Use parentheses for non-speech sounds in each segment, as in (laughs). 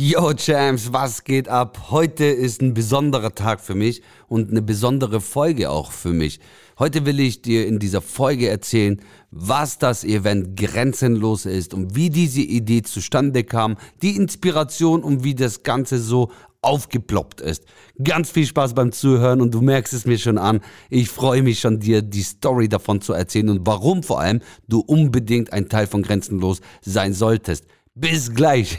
Yo Champs, was geht ab? Heute ist ein besonderer Tag für mich und eine besondere Folge auch für mich. Heute will ich dir in dieser Folge erzählen, was das Event Grenzenlos ist und wie diese Idee zustande kam, die Inspiration und wie das Ganze so aufgeploppt ist. Ganz viel Spaß beim Zuhören und du merkst es mir schon an. Ich freue mich schon, dir die Story davon zu erzählen und warum vor allem du unbedingt ein Teil von Grenzenlos sein solltest. Bis gleich.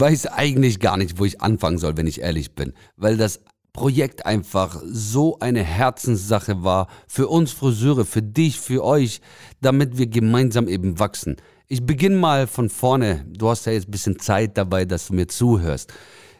Weiß eigentlich gar nicht, wo ich anfangen soll, wenn ich ehrlich bin, weil das Projekt einfach so eine Herzenssache war für uns Friseure, für dich, für euch, damit wir gemeinsam eben wachsen. Ich beginne mal von vorne. Du hast ja jetzt ein bisschen Zeit dabei, dass du mir zuhörst.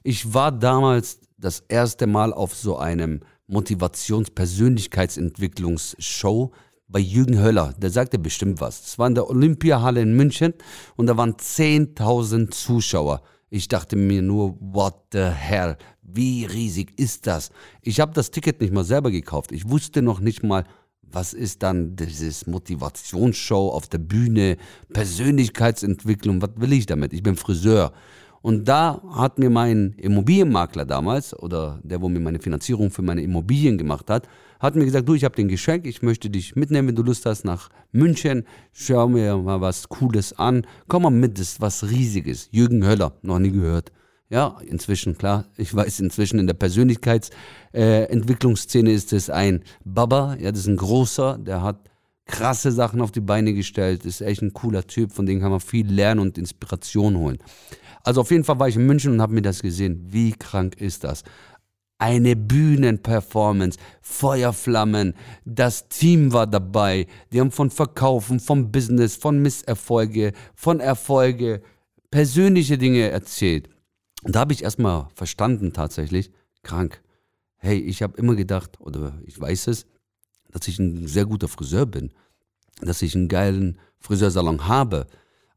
Ich war damals das erste Mal auf so einem Motivations-Persönlichkeitsentwicklungsshow bei Jürgen Höller. Der sagte bestimmt was. Es war in der Olympiahalle in München und da waren 10.000 Zuschauer. Ich dachte mir nur, what the hell, wie riesig ist das? Ich habe das Ticket nicht mal selber gekauft. Ich wusste noch nicht mal, was ist dann dieses Motivationsshow auf der Bühne, Persönlichkeitsentwicklung, was will ich damit? Ich bin Friseur. Und da hat mir mein Immobilienmakler damals, oder der, wo mir meine Finanzierung für meine Immobilien gemacht hat, hat mir gesagt, du, ich habe den Geschenk, ich möchte dich mitnehmen, wenn du Lust hast, nach München. Schau mir mal was Cooles an. Komm mal mit, das ist was Riesiges. Jürgen Höller, noch nie gehört. Ja, inzwischen, klar, ich weiß, inzwischen in der Persönlichkeitsentwicklungsszene äh, ist es ein Baba, ja, das ist ein großer, der hat krasse Sachen auf die Beine gestellt, ist echt ein cooler Typ, von dem kann man viel lernen und Inspiration holen. Also auf jeden Fall war ich in München und habe mir das gesehen. Wie krank ist das? Eine Bühnenperformance, Feuerflammen, das Team war dabei. Die haben von Verkaufen, vom Business, von Misserfolge, von Erfolge, persönliche Dinge erzählt. Und da habe ich erstmal verstanden tatsächlich, krank. Hey, ich habe immer gedacht, oder ich weiß es, dass ich ein sehr guter Friseur bin, dass ich einen geilen Friseursalon habe,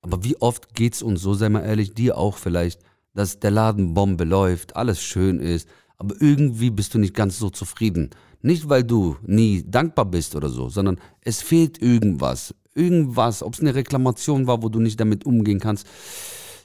aber wie oft geht's uns so, sei mal ehrlich, dir auch vielleicht, dass der Laden Bombe läuft, alles schön ist, aber irgendwie bist du nicht ganz so zufrieden. Nicht, weil du nie dankbar bist oder so, sondern es fehlt irgendwas. Irgendwas, ob es eine Reklamation war, wo du nicht damit umgehen kannst.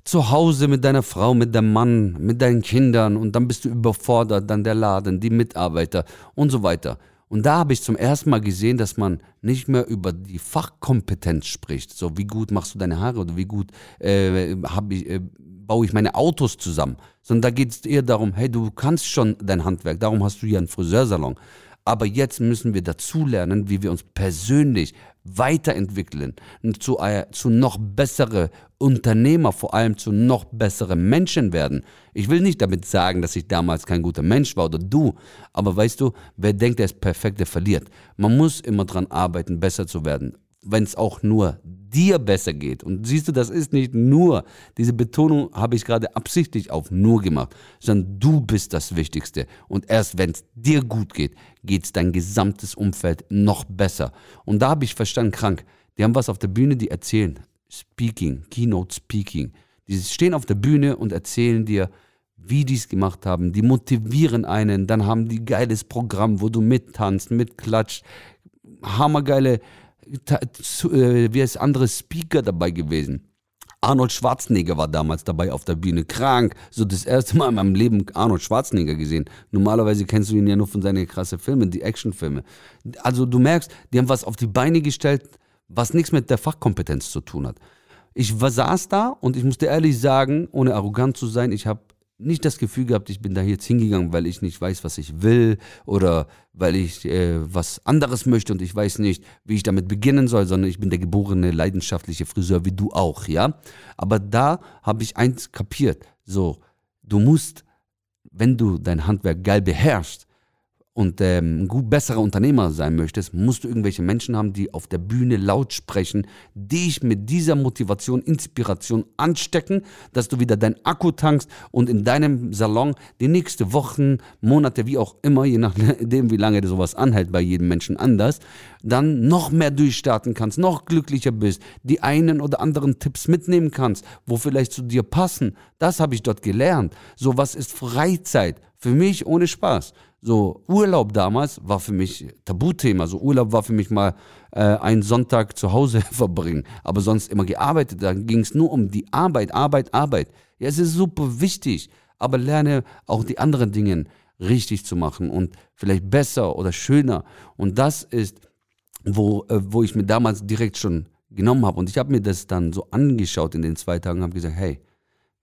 Zu Hause mit deiner Frau, mit deinem Mann, mit deinen Kindern und dann bist du überfordert, dann der Laden, die Mitarbeiter und so weiter. Und da habe ich zum ersten Mal gesehen, dass man nicht mehr über die Fachkompetenz spricht. So, wie gut machst du deine Haare oder wie gut äh, ich, äh, baue ich meine Autos zusammen. Sondern da geht es eher darum, hey, du kannst schon dein Handwerk, darum hast du ja einen Friseursalon. Aber jetzt müssen wir dazulernen, wie wir uns persönlich weiterentwickeln, zu, äh, zu noch bessere Unternehmer, vor allem zu noch bessere Menschen werden. Ich will nicht damit sagen, dass ich damals kein guter Mensch war oder du, aber weißt du, wer denkt, er ist perfekt, der verliert. Man muss immer dran arbeiten, besser zu werden wenn es auch nur dir besser geht. Und siehst du, das ist nicht nur, diese Betonung habe ich gerade absichtlich auf nur gemacht, sondern du bist das Wichtigste. Und erst wenn es dir gut geht, geht es dein gesamtes Umfeld noch besser. Und da habe ich verstanden, krank, die haben was auf der Bühne, die erzählen. Speaking, Keynote Speaking. Die stehen auf der Bühne und erzählen dir, wie die es gemacht haben. Die motivieren einen. Dann haben die geiles Programm, wo du mittanzt, mitklatscht. Hammergeile äh, wie ist andere Speaker dabei gewesen. Arnold Schwarzenegger war damals dabei auf der Bühne, krank. So das erste Mal in meinem Leben Arnold Schwarzenegger gesehen. Normalerweise kennst du ihn ja nur von seinen krassen Filmen, die Actionfilme. Also du merkst, die haben was auf die Beine gestellt, was nichts mit der Fachkompetenz zu tun hat. Ich saß da und ich musste ehrlich sagen, ohne arrogant zu sein, ich habe nicht das Gefühl gehabt, ich bin da jetzt hingegangen, weil ich nicht weiß, was ich will oder weil ich äh, was anderes möchte und ich weiß nicht, wie ich damit beginnen soll, sondern ich bin der geborene leidenschaftliche Friseur wie du auch, ja. Aber da habe ich eins kapiert, so, du musst, wenn du dein Handwerk geil beherrschst und ähm, ein gut besserer Unternehmer sein möchtest, musst du irgendwelche Menschen haben, die auf der Bühne laut sprechen, dich mit dieser Motivation, Inspiration anstecken, dass du wieder dein Akku tankst und in deinem Salon die nächsten Wochen, Monate, wie auch immer, je nachdem, wie lange sowas anhält, bei jedem Menschen anders, dann noch mehr durchstarten kannst, noch glücklicher bist, die einen oder anderen Tipps mitnehmen kannst, wo vielleicht zu dir passen. Das habe ich dort gelernt. So was ist Freizeit für mich ohne Spaß. So, Urlaub damals war für mich Tabuthema. So, Urlaub war für mich mal äh, einen Sonntag zu Hause (laughs) verbringen, aber sonst immer gearbeitet. Da ging es nur um die Arbeit, Arbeit, Arbeit. Ja, es ist super wichtig, aber lerne auch die anderen Dinge richtig zu machen und vielleicht besser oder schöner. Und das ist, wo, äh, wo ich mir damals direkt schon genommen habe. Und ich habe mir das dann so angeschaut in den zwei Tagen und habe gesagt, hey,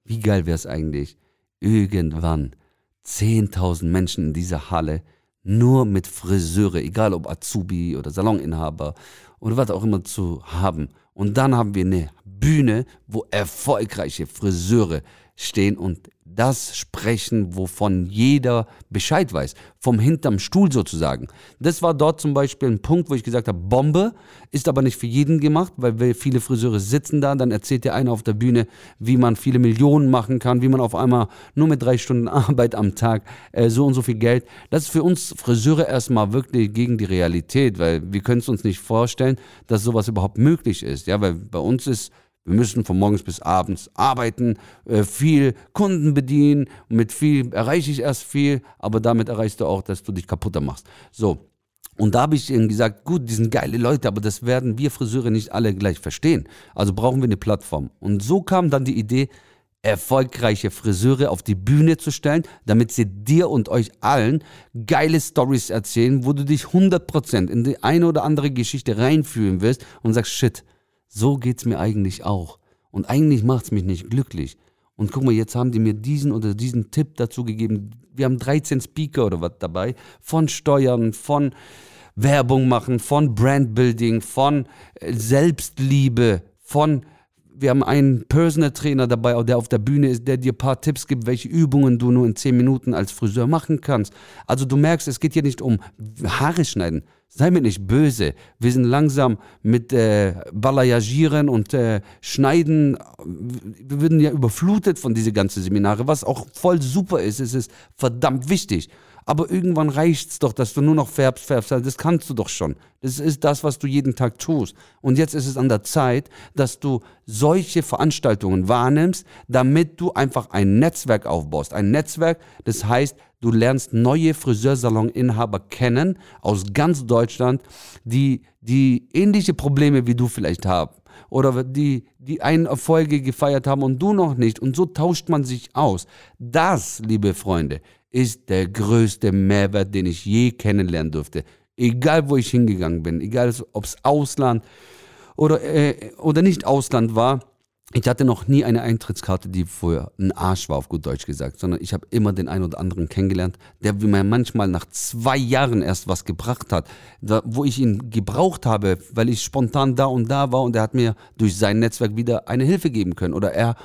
wie geil wäre es eigentlich, irgendwann 10.000 Menschen in dieser Halle nur mit Friseure, egal ob Azubi oder Saloninhaber oder was auch immer zu haben. Und dann haben wir eine Bühne, wo erfolgreiche Friseure stehen und das sprechen, wovon jeder Bescheid weiß. Vom hinterm Stuhl sozusagen. Das war dort zum Beispiel ein Punkt, wo ich gesagt habe, Bombe, ist aber nicht für jeden gemacht, weil viele Friseure sitzen da, dann erzählt der eine auf der Bühne, wie man viele Millionen machen kann, wie man auf einmal nur mit drei Stunden (laughs) Arbeit am Tag äh, so und so viel Geld. Das ist für uns Friseure erstmal wirklich gegen die Realität, weil wir können es uns nicht vorstellen, dass sowas überhaupt möglich ist. Ja, weil bei uns ist wir müssen von morgens bis abends arbeiten, äh, viel Kunden bedienen. mit viel erreiche ich erst viel, aber damit erreichst du auch, dass du dich kaputter machst. So. Und da habe ich ihnen gesagt, gut, die sind geile Leute, aber das werden wir Friseure nicht alle gleich verstehen. Also brauchen wir eine Plattform. Und so kam dann die Idee, erfolgreiche Friseure auf die Bühne zu stellen, damit sie dir und euch allen geile Stories erzählen, wo du dich 100% in die eine oder andere Geschichte reinfühlen wirst und sagst, shit, so geht es mir eigentlich auch. Und eigentlich macht es mich nicht glücklich. Und guck mal, jetzt haben die mir diesen oder diesen Tipp dazu gegeben. Wir haben 13 Speaker oder was dabei. Von Steuern, von Werbung machen, von Brandbuilding, von äh, Selbstliebe, von wir haben einen Personal Trainer dabei, der auf der Bühne ist, der dir ein paar Tipps gibt, welche Übungen du nur in 10 Minuten als Friseur machen kannst. Also du merkst, es geht hier nicht um Haare schneiden. Sei mir nicht böse. Wir sind langsam mit äh, Balayagieren und äh, Schneiden. Wir werden ja überflutet von diese ganzen Seminare, was auch voll super ist. Es ist verdammt wichtig. Aber irgendwann reicht es doch, dass du nur noch färbst, färbst. Das kannst du doch schon. Das ist das, was du jeden Tag tust. Und jetzt ist es an der Zeit, dass du solche Veranstaltungen wahrnimmst, damit du einfach ein Netzwerk aufbaust. Ein Netzwerk, das heißt, du lernst neue Friseursalon-Inhaber kennen aus ganz Deutschland, die, die ähnliche Probleme wie du vielleicht haben oder die, die einen Erfolge gefeiert haben und du noch nicht. Und so tauscht man sich aus. Das, liebe Freunde, ist der größte Mehrwert, den ich je kennenlernen durfte. Egal, wo ich hingegangen bin, egal, ob es Ausland oder, äh, oder nicht Ausland war. Ich hatte noch nie eine Eintrittskarte, die vorher ein Arsch war, auf gut Deutsch gesagt, sondern ich habe immer den einen oder anderen kennengelernt, der mir manchmal nach zwei Jahren erst was gebracht hat, da, wo ich ihn gebraucht habe, weil ich spontan da und da war und er hat mir durch sein Netzwerk wieder eine Hilfe geben können oder er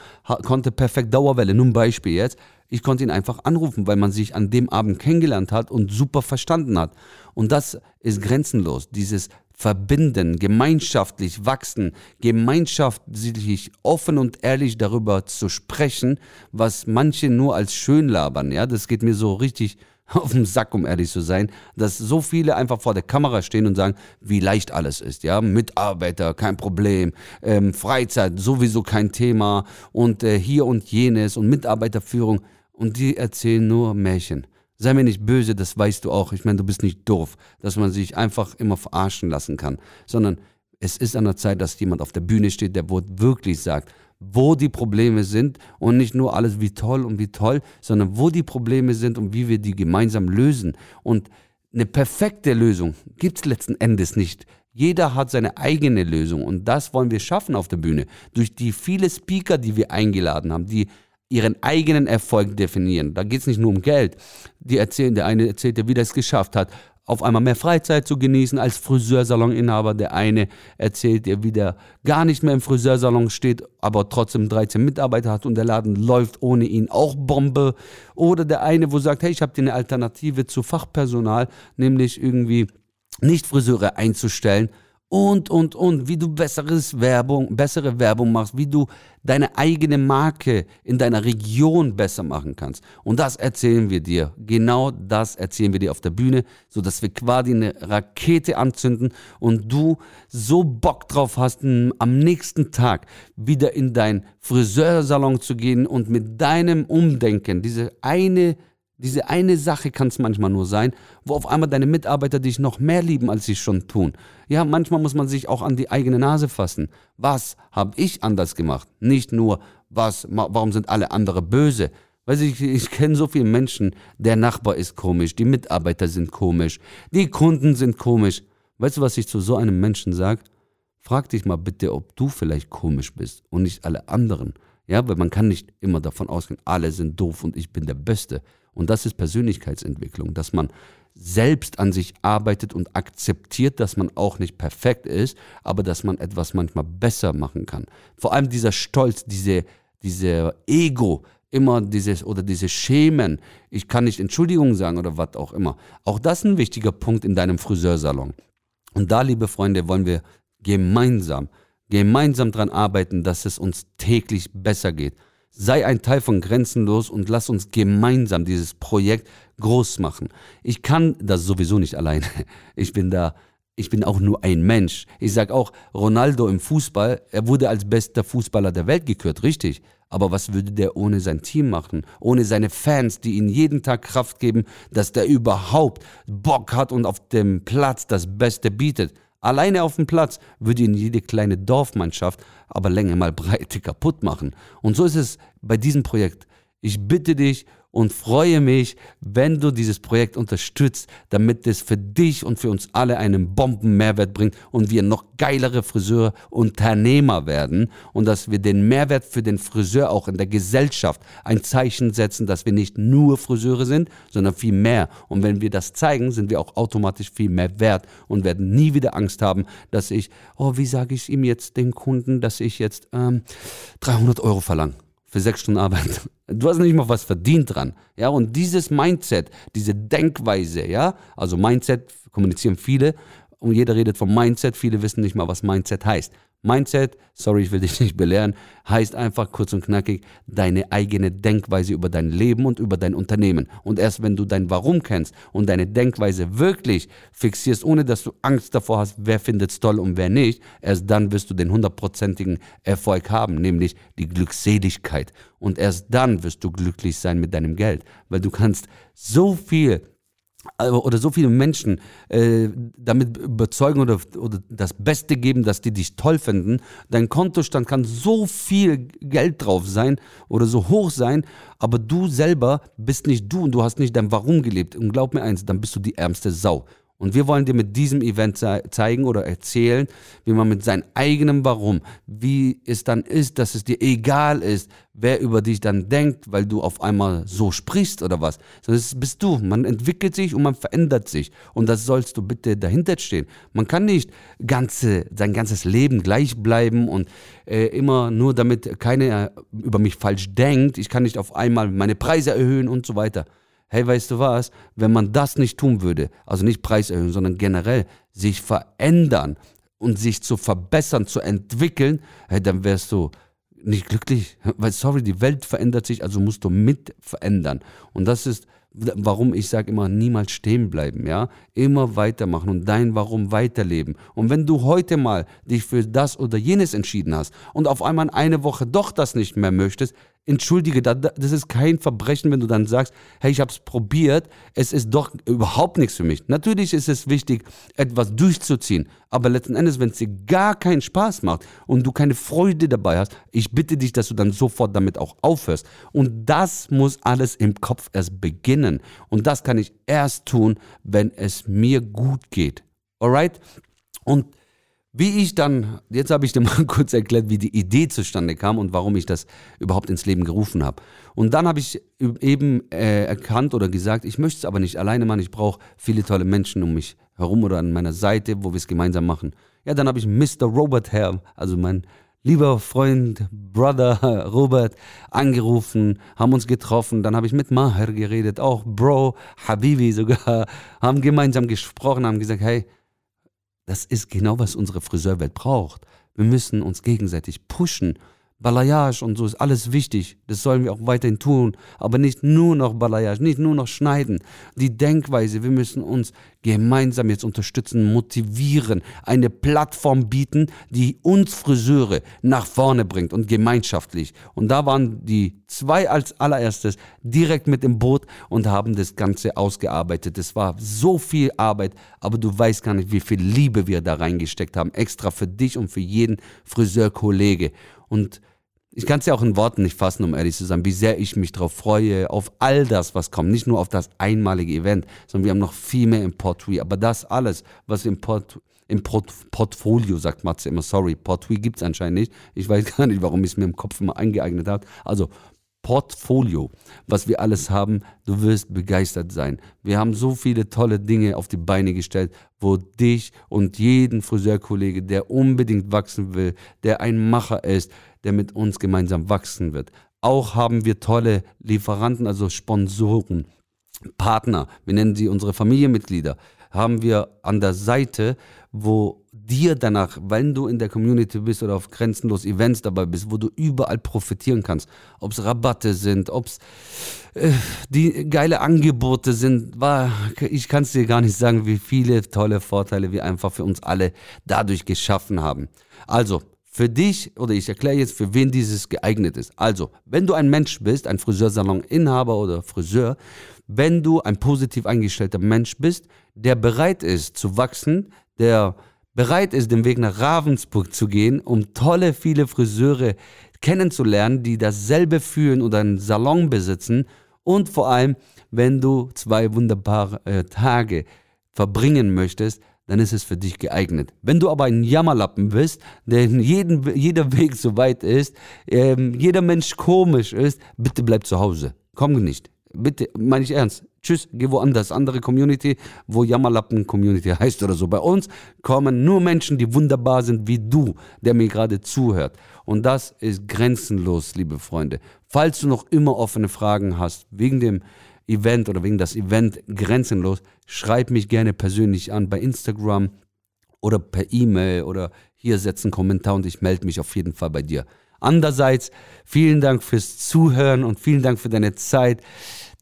konnte perfekt Dauerwelle, nur ein Beispiel jetzt, ich konnte ihn einfach anrufen, weil man sich an dem Abend kennengelernt hat und super verstanden hat. Und das ist grenzenlos. Dieses Verbinden, gemeinschaftlich wachsen, gemeinschaftlich offen und ehrlich darüber zu sprechen, was manche nur als schön labern. Ja, das geht mir so richtig (laughs) auf den Sack, um ehrlich zu sein, dass so viele einfach vor der Kamera stehen und sagen, wie leicht alles ist. Ja, Mitarbeiter, kein Problem, ähm, Freizeit sowieso kein Thema und äh, hier und jenes und Mitarbeiterführung und die erzählen nur Märchen. Sei mir nicht böse, das weißt du auch. Ich meine, du bist nicht doof, dass man sich einfach immer verarschen lassen kann, sondern es ist an der Zeit, dass jemand auf der Bühne steht, der wirklich sagt, wo die Probleme sind und nicht nur alles wie toll und wie toll, sondern wo die Probleme sind und wie wir die gemeinsam lösen. Und eine perfekte Lösung gibt es letzten Endes nicht. Jeder hat seine eigene Lösung und das wollen wir schaffen auf der Bühne. Durch die viele Speaker, die wir eingeladen haben, die ihren eigenen Erfolg definieren. Da geht es nicht nur um Geld. Die erzählen, der eine erzählt ja, wie er es geschafft hat, auf einmal mehr Freizeit zu genießen als Friseursalon-Inhaber. Der eine erzählt dir, wie der gar nicht mehr im Friseursalon steht, aber trotzdem 13 Mitarbeiter hat und der Laden läuft ohne ihn auch Bombe. Oder der eine, wo sagt, hey, ich habe dir eine Alternative zu Fachpersonal, nämlich irgendwie nicht Friseure einzustellen und, und, und, wie du besseres Werbung, bessere Werbung machst, wie du deine eigene Marke in deiner Region besser machen kannst. Und das erzählen wir dir. Genau das erzählen wir dir auf der Bühne, so dass wir quasi eine Rakete anzünden und du so Bock drauf hast, am nächsten Tag wieder in dein Friseursalon zu gehen und mit deinem Umdenken diese eine diese eine Sache kann es manchmal nur sein, wo auf einmal deine Mitarbeiter dich noch mehr lieben, als sie schon tun. Ja, manchmal muss man sich auch an die eigene Nase fassen. Was habe ich anders gemacht? Nicht nur, was, warum sind alle andere böse? Weil ich, ich kenne so viele Menschen, der Nachbar ist komisch, die Mitarbeiter sind komisch, die Kunden sind komisch. Weißt du, was ich zu so einem Menschen sage? Frag dich mal bitte, ob du vielleicht komisch bist und nicht alle anderen. Ja, weil man kann nicht immer davon ausgehen, alle sind doof und ich bin der Beste. Und das ist Persönlichkeitsentwicklung, dass man selbst an sich arbeitet und akzeptiert, dass man auch nicht perfekt ist, aber dass man etwas manchmal besser machen kann. Vor allem dieser Stolz, diese, diese Ego, immer dieses oder diese Schemen, ich kann nicht Entschuldigung sagen oder was auch immer. Auch das ist ein wichtiger Punkt in deinem Friseursalon. Und da, liebe Freunde, wollen wir gemeinsam, gemeinsam daran arbeiten, dass es uns täglich besser geht. Sei ein Teil von Grenzenlos und lass uns gemeinsam dieses Projekt groß machen. Ich kann das sowieso nicht alleine. (laughs) Ich bin da, ich bin auch nur ein Mensch. Ich sag auch, Ronaldo im Fußball, er wurde als bester Fußballer der Welt gekürt, richtig. Aber was würde der ohne sein Team machen? Ohne seine Fans, die ihm jeden Tag Kraft geben, dass der überhaupt Bock hat und auf dem Platz das Beste bietet. Alleine auf dem Platz würde ihn jede kleine Dorfmannschaft aber Länge mal Breite kaputt machen. Und so ist es bei diesem Projekt. Ich bitte dich und freue mich, wenn du dieses Projekt unterstützt, damit es für dich und für uns alle einen Bombenmehrwert bringt und wir noch geilere Friseurunternehmer werden und dass wir den Mehrwert für den Friseur auch in der Gesellschaft ein Zeichen setzen, dass wir nicht nur Friseure sind, sondern viel mehr. Und wenn wir das zeigen, sind wir auch automatisch viel mehr wert und werden nie wieder Angst haben, dass ich, oh, wie sage ich ihm jetzt den Kunden, dass ich jetzt ähm, 300 Euro verlange für sechs Stunden Arbeit. Du hast nicht mal was verdient dran. Ja, und dieses Mindset, diese Denkweise, ja, also Mindset kommunizieren viele und jeder redet vom Mindset, viele wissen nicht mal, was Mindset heißt. Mindset, sorry, ich will dich nicht belehren, heißt einfach kurz und knackig deine eigene Denkweise über dein Leben und über dein Unternehmen. Und erst wenn du dein Warum kennst und deine Denkweise wirklich fixierst, ohne dass du Angst davor hast, wer findet es toll und wer nicht, erst dann wirst du den hundertprozentigen Erfolg haben, nämlich die Glückseligkeit. Und erst dann wirst du glücklich sein mit deinem Geld, weil du kannst so viel oder so viele Menschen äh, damit überzeugen oder, oder das Beste geben, dass die dich toll finden. Dein Kontostand kann so viel Geld drauf sein oder so hoch sein, aber du selber bist nicht du und du hast nicht dein Warum gelebt. Und glaub mir eins, dann bist du die ärmste Sau. Und wir wollen dir mit diesem Event ze zeigen oder erzählen, wie man mit seinem eigenen Warum, wie es dann ist, dass es dir egal ist, wer über dich dann denkt, weil du auf einmal so sprichst oder was. Sondern das bist du. Man entwickelt sich und man verändert sich. Und das sollst du bitte dahinter stehen. Man kann nicht ganze, sein ganzes Leben gleich bleiben und äh, immer nur damit keiner über mich falsch denkt. Ich kann nicht auf einmal meine Preise erhöhen und so weiter hey, weißt du was, wenn man das nicht tun würde, also nicht Preis erhöhen, sondern generell sich verändern und sich zu verbessern, zu entwickeln, hey, dann wärst du nicht glücklich. Weil, sorry, die Welt verändert sich, also musst du mit verändern. Und das ist, warum ich sage immer, niemals stehen bleiben, ja? Immer weitermachen und dein Warum weiterleben. Und wenn du heute mal dich für das oder jenes entschieden hast und auf einmal eine Woche doch das nicht mehr möchtest, entschuldige, das ist kein Verbrechen, wenn du dann sagst, hey, ich habe es probiert, es ist doch überhaupt nichts für mich. Natürlich ist es wichtig, etwas durchzuziehen, aber letzten Endes, wenn es dir gar keinen Spaß macht und du keine Freude dabei hast, ich bitte dich, dass du dann sofort damit auch aufhörst. Und das muss alles im Kopf erst beginnen. Und das kann ich erst tun, wenn es mir gut geht. Alright? Und Wie ich dann, jetzt habe ich dir (laughs) mal kurz erklärt, wie die Idee zustande kam und warum ich das überhaupt ins Leben gerufen habe. Und dann habe ich eben äh, erkannt oder gesagt, ich möchte es aber nicht alleine machen, ich brauche viele tolle Menschen um mich herum oder an meiner Seite, wo wir es gemeinsam machen. Ja, dann habe ich Mr. Robert her, also mein lieber Freund, Brother (laughs) Robert, angerufen, haben uns getroffen. Dann habe ich mit Maher geredet, auch Bro, Habibi sogar, (laughs) haben gemeinsam gesprochen, haben gesagt, hey, das ist genau, was unsere Friseurwelt braucht. Wir müssen uns gegenseitig pushen Balayage und so ist alles wichtig. Das sollen wir auch weiterhin tun. Aber nicht nur noch Balayage, nicht nur noch schneiden. Die Denkweise, wir müssen uns gemeinsam jetzt unterstützen, motivieren, eine Plattform bieten, die uns Friseure nach vorne bringt und gemeinschaftlich. Und da waren die zwei als allererstes direkt mit im Boot und haben das Ganze ausgearbeitet. Es war so viel Arbeit, aber du weißt gar nicht, wie viel Liebe wir da reingesteckt haben. Extra für dich und für jeden Friseurkollege. Und ich kann es ja auch in Worten nicht fassen, um ehrlich zu sein, wie sehr ich mich darauf freue, auf all das, was kommt. Nicht nur auf das einmalige Event, sondern wir haben noch viel mehr im Portfolio. Aber das alles, was im, Port, im Port, Portfolio, sagt Matze immer, sorry, Portfolio gibt es anscheinend nicht. Ich weiß (laughs) gar nicht, warum ich es mir im Kopf immer eingeeignet habe. Also Portfolio, was wir alles haben, du wirst begeistert sein. Wir haben so viele tolle Dinge auf die Beine gestellt, wo dich und jeden Friseurkollege, der unbedingt wachsen will, der ein Macher ist, der mit uns gemeinsam wachsen wird. Auch haben wir tolle Lieferanten, also Sponsoren, Partner, wir nennen sie unsere Familienmitglieder, haben wir an der Seite, wo dir danach, wenn du in der Community bist oder auf grenzenlos Events dabei bist, wo du überall profitieren kannst, ob es Rabatte sind, ob es äh, die geile Angebote sind, war, ich kann es dir gar nicht sagen, wie viele tolle Vorteile wir einfach für uns alle dadurch geschaffen haben. Also, für dich, oder ich erkläre jetzt, für wen dieses geeignet ist. Also, wenn du ein Mensch bist, ein Friseursalon-Inhaber oder Friseur, wenn du ein positiv eingestellter Mensch bist, der bereit ist zu wachsen, der bereit ist, den Weg nach Ravensburg zu gehen, um tolle, viele Friseure kennenzulernen, die dasselbe fühlen oder einen Salon besitzen und vor allem, wenn du zwei wunderbare äh, Tage verbringen möchtest, dann ist es für dich geeignet. Wenn du aber ein Jammerlappen bist, der jeden, jeder Weg so weit ist, ähm, jeder Mensch komisch ist, bitte bleib zu Hause. Komm nicht. Bitte, meine ich ernst. Tschüss, geh woanders. Andere Community, wo Jammerlappen Community (laughs) heißt oder so. Bei uns kommen nur Menschen, die wunderbar sind wie du, der mir gerade zuhört. Und das ist grenzenlos, liebe Freunde. Falls du noch immer offene Fragen hast, wegen dem Event oder wegen das Event grenzenlos, schreib mich gerne persönlich an bei Instagram oder per E-Mail oder hier setz einen Kommentar und ich melde mich auf jeden Fall bei dir. Andererseits, vielen Dank fürs Zuhören und vielen Dank für deine Zeit.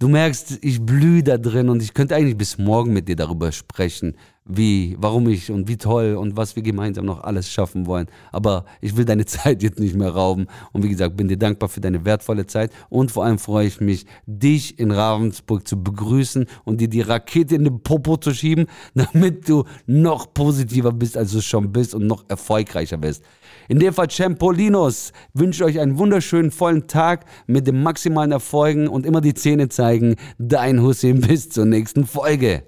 Du merkst, ich blühe da drin und ich könnte eigentlich bis morgen mit dir darüber sprechen, wie, warum ich und wie toll und was wir gemeinsam noch alles schaffen wollen. Aber ich will deine (laughs) Zeit jetzt nicht mehr rauben. Und wie gesagt, bin dir dankbar für deine wertvolle Zeit. Und vor allem freue ich mich, dich in Ravensburg zu begrüßen und dir die Rakete in den Popo zu schieben, (laughs) damit du noch positiver bist, als du schon bist und noch erfolgreicher bist. In dem Fall Champolinos wünsche euch einen wunderschönen vollen Tag mit den maximalen Erfolgen und immer die Zähne zeigen. Dein Hussein (laughs) bis zur nächsten Folge.